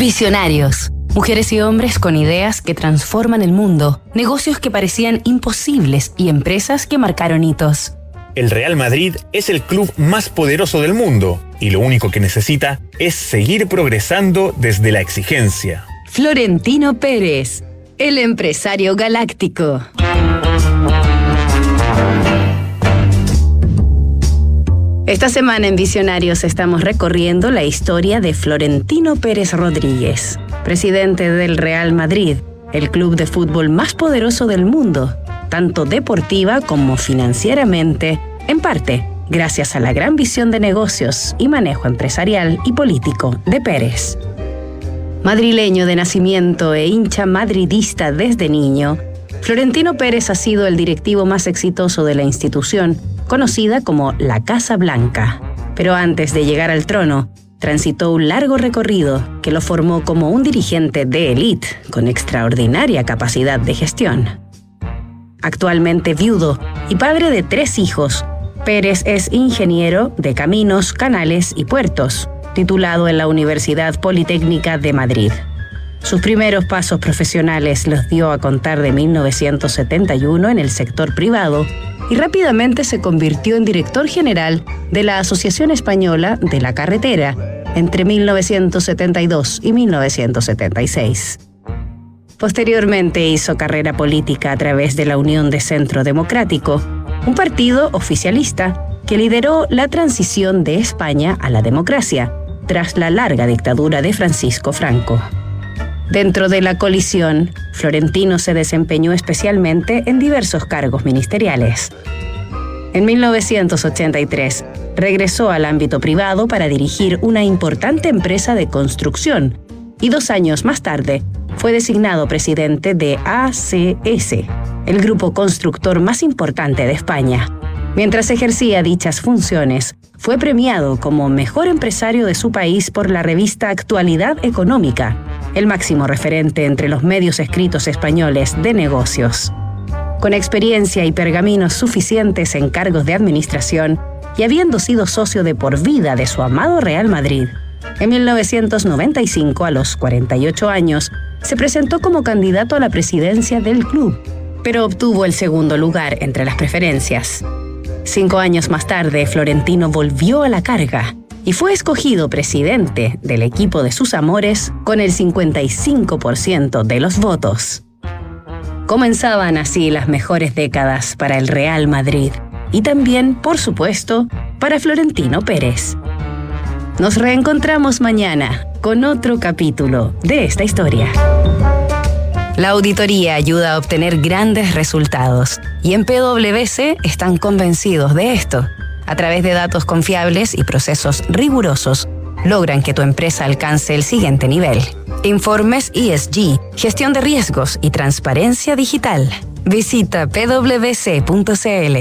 Visionarios. Mujeres y hombres con ideas que transforman el mundo, negocios que parecían imposibles y empresas que marcaron hitos. El Real Madrid es el club más poderoso del mundo y lo único que necesita es seguir progresando desde la exigencia. Florentino Pérez, el empresario galáctico. Esta semana en Visionarios estamos recorriendo la historia de Florentino Pérez Rodríguez, presidente del Real Madrid, el club de fútbol más poderoso del mundo, tanto deportiva como financieramente, en parte gracias a la gran visión de negocios y manejo empresarial y político de Pérez. Madrileño de nacimiento e hincha madridista desde niño, Florentino Pérez ha sido el directivo más exitoso de la institución conocida como la Casa Blanca. Pero antes de llegar al trono, transitó un largo recorrido que lo formó como un dirigente de élite con extraordinaria capacidad de gestión. Actualmente viudo y padre de tres hijos, Pérez es ingeniero de caminos, canales y puertos, titulado en la Universidad Politécnica de Madrid. Sus primeros pasos profesionales los dio a contar de 1971 en el sector privado y rápidamente se convirtió en director general de la Asociación Española de la Carretera entre 1972 y 1976. Posteriormente hizo carrera política a través de la Unión de Centro Democrático, un partido oficialista que lideró la transición de España a la democracia tras la larga dictadura de Francisco Franco. Dentro de la colisión, Florentino se desempeñó especialmente en diversos cargos ministeriales. En 1983, regresó al ámbito privado para dirigir una importante empresa de construcción y dos años más tarde fue designado presidente de ACS, el grupo constructor más importante de España. Mientras ejercía dichas funciones, fue premiado como mejor empresario de su país por la revista Actualidad Económica el máximo referente entre los medios escritos españoles de negocios. Con experiencia y pergaminos suficientes en cargos de administración y habiendo sido socio de por vida de su amado Real Madrid, en 1995, a los 48 años, se presentó como candidato a la presidencia del club, pero obtuvo el segundo lugar entre las preferencias. Cinco años más tarde, Florentino volvió a la carga y fue escogido presidente del equipo de sus amores con el 55% de los votos. Comenzaban así las mejores décadas para el Real Madrid y también, por supuesto, para Florentino Pérez. Nos reencontramos mañana con otro capítulo de esta historia. La auditoría ayuda a obtener grandes resultados y en PwC están convencidos de esto a través de datos confiables y procesos rigurosos, logran que tu empresa alcance el siguiente nivel. Informes ESG, gestión de riesgos y transparencia digital. Visita pwc.cl.